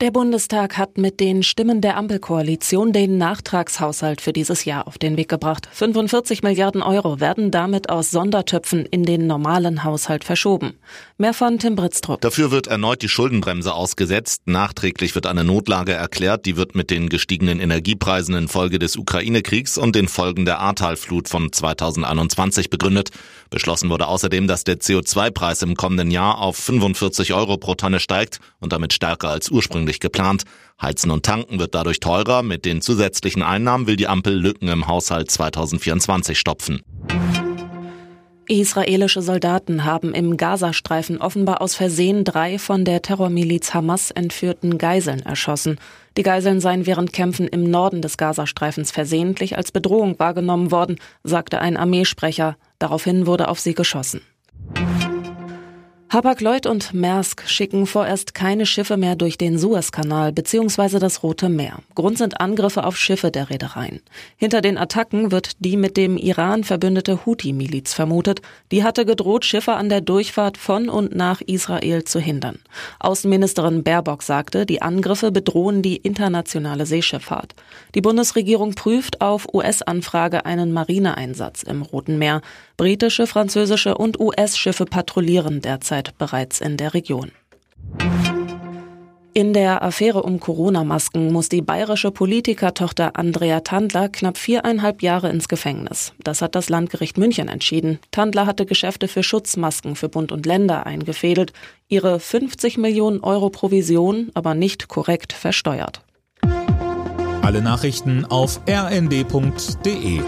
Der Bundestag hat mit den Stimmen der Ampelkoalition den Nachtragshaushalt für dieses Jahr auf den Weg gebracht. 45 Milliarden Euro werden damit aus Sondertöpfen in den normalen Haushalt verschoben. Mehr von Tim Britztrup. Dafür wird erneut die Schuldenbremse ausgesetzt. Nachträglich wird eine Notlage erklärt. Die wird mit den gestiegenen Energiepreisen infolge des Ukraine-Kriegs und den Folgen der Ahrtalflut von 2021 begründet. Beschlossen wurde außerdem, dass der CO2-Preis im kommenden Jahr auf 45 Euro pro Tonne steigt und damit stärker als ursprünglich ursprünglich geplant. Heizen und Tanken wird dadurch teurer. Mit den zusätzlichen Einnahmen will die Ampel Lücken im Haushalt 2024 stopfen. Israelische Soldaten haben im Gazastreifen offenbar aus Versehen drei von der Terrormiliz Hamas entführten Geiseln erschossen. Die Geiseln seien während Kämpfen im Norden des Gazastreifens versehentlich als Bedrohung wahrgenommen worden, sagte ein Armeesprecher. Daraufhin wurde auf sie geschossen. Hapag-Lloyd und Maersk schicken vorerst keine Schiffe mehr durch den Suezkanal bzw. das Rote Meer. Grund sind Angriffe auf Schiffe der Reedereien. Hinter den Attacken wird die mit dem Iran verbündete Houthi-Miliz vermutet. Die hatte gedroht, Schiffe an der Durchfahrt von und nach Israel zu hindern. Außenministerin Baerbock sagte, die Angriffe bedrohen die internationale Seeschifffahrt. Die Bundesregierung prüft auf US-Anfrage einen Marineeinsatz im Roten Meer. Britische, französische und US-Schiffe patrouillieren derzeit bereits in der Region. In der Affäre um Corona-Masken muss die bayerische Politikertochter Andrea Tandler knapp viereinhalb Jahre ins Gefängnis. Das hat das Landgericht München entschieden. Tandler hatte Geschäfte für Schutzmasken für Bund und Länder eingefädelt, ihre 50 Millionen Euro Provision aber nicht korrekt versteuert. Alle Nachrichten auf rnd.de